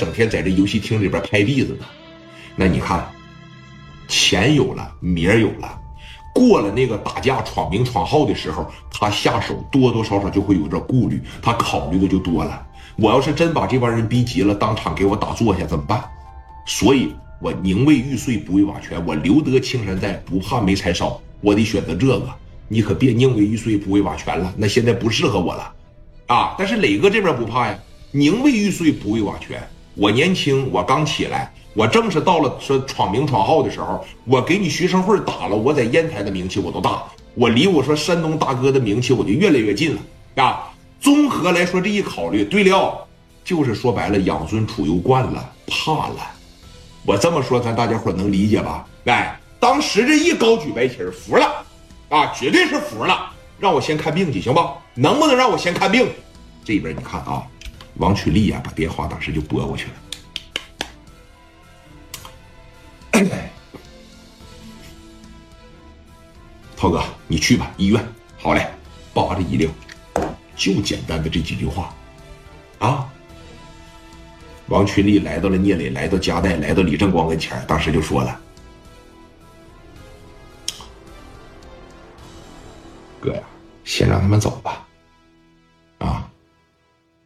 整天在这游戏厅里边拍币子呢。那你看，钱有了，名儿有了，过了那个打架闯名闯号的时候，他下手多多少少就会有点顾虑，他考虑的就多了。我要是真把这帮人逼急了，当场给我打坐下怎么办？所以我宁为玉碎不为瓦全，我留得青山在，不怕没柴烧。我得选择这个，你可别宁为玉碎不为瓦全了，那现在不适合我了，啊！但是磊哥这边不怕呀，宁为玉碎不为瓦全。我年轻，我刚起来，我正是到了说闯名闯号的时候，我给你学生会打了，我在烟台的名气我都大，我离我说山东大哥的名气我就越来越近了啊！综合来说这一考虑，对了，就是说白了养尊处优惯了，怕了。我这么说，咱大家伙能理解吧？哎。当时这一高举白旗服了，啊，绝对是服了。让我先看病去，行吧？能不能让我先看病？这边你看啊，王曲丽呀，把电话当时就拨过去了。涛哥，你去吧，医院。好嘞，扒着衣领，就简单的这几句话，啊。王群力来到了聂磊，来到加代，来到李正光跟前当时就说了。哥呀，先让他们走吧。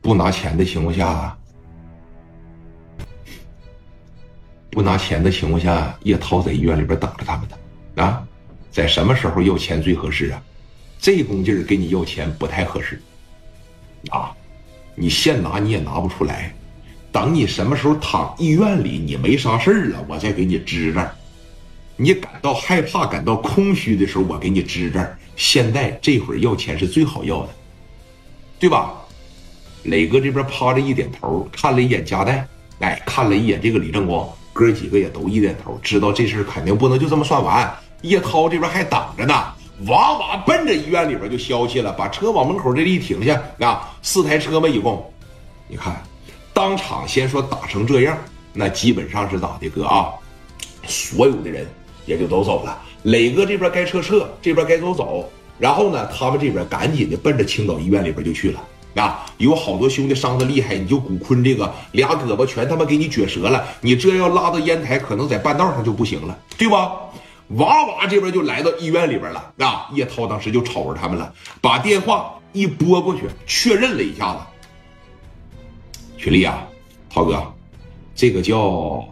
不拿钱的情况下，不拿钱的情况下，叶涛在医院里边等着他们呢。啊，在什么时候要钱最合适啊？这功劲儿给你要钱不太合适。啊，你现拿你也拿不出来，等你什么时候躺医院里，你没啥事儿了，我再给你支着。你感到害怕、感到空虚的时候，我给你支着。现在这会儿要钱是最好要的，对吧？磊哥这边趴着一点头，看了一眼加代，哎，看了一眼这个李正光，哥几个也都一点头，知道这事肯定不能就这么算完。叶涛这边还等着呢，哇哇奔着医院里边就消息了，把车往门口这里一停下啊，四台车嘛，一共，你看，当场先说打成这样，那基本上是咋的哥啊？所有的人也就都走了。磊哥这边该撤撤，这边该走走，然后呢，他们这边赶紧的奔着青岛医院里边就去了啊！有好多兄弟伤的厉害，你就古坤这个俩胳膊全他妈给你撅折了，你这要拉到烟台，可能在半道上就不行了，对吧？哇哇这边就来到医院里边了啊！叶涛当时就瞅着他们了，把电话一拨过去，确认了一下子。群力啊，涛哥，这个叫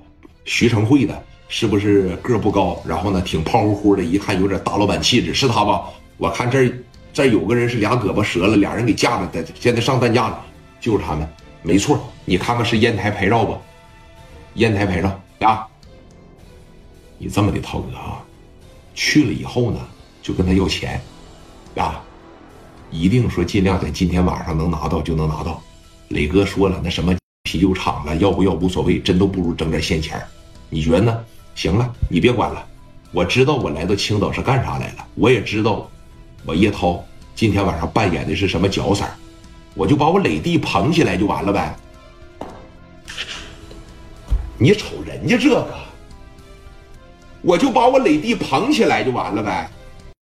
徐成慧的。是不是个不高，然后呢挺胖乎乎的，一看有点大老板气质，是他吧？我看这儿这有个人是俩胳膊折了，俩人给架着的，现在上担架了，就是他们，没错。你看看是烟台牌照不？烟台牌照啊！你这么的，涛哥啊，去了以后呢，就跟他要钱啊，一定说尽量在今天晚上能拿到就能拿到。磊哥说了，那什么啤酒厂了，要不要无所谓，真都不如整点现钱你觉得呢？行了，你别管了，我知道我来到青岛是干啥来了，我也知道，我叶涛今天晚上扮演的是什么角色，我就把我磊弟捧起来就完了呗。你瞅人家这个，我就把我磊弟捧起来就完了呗。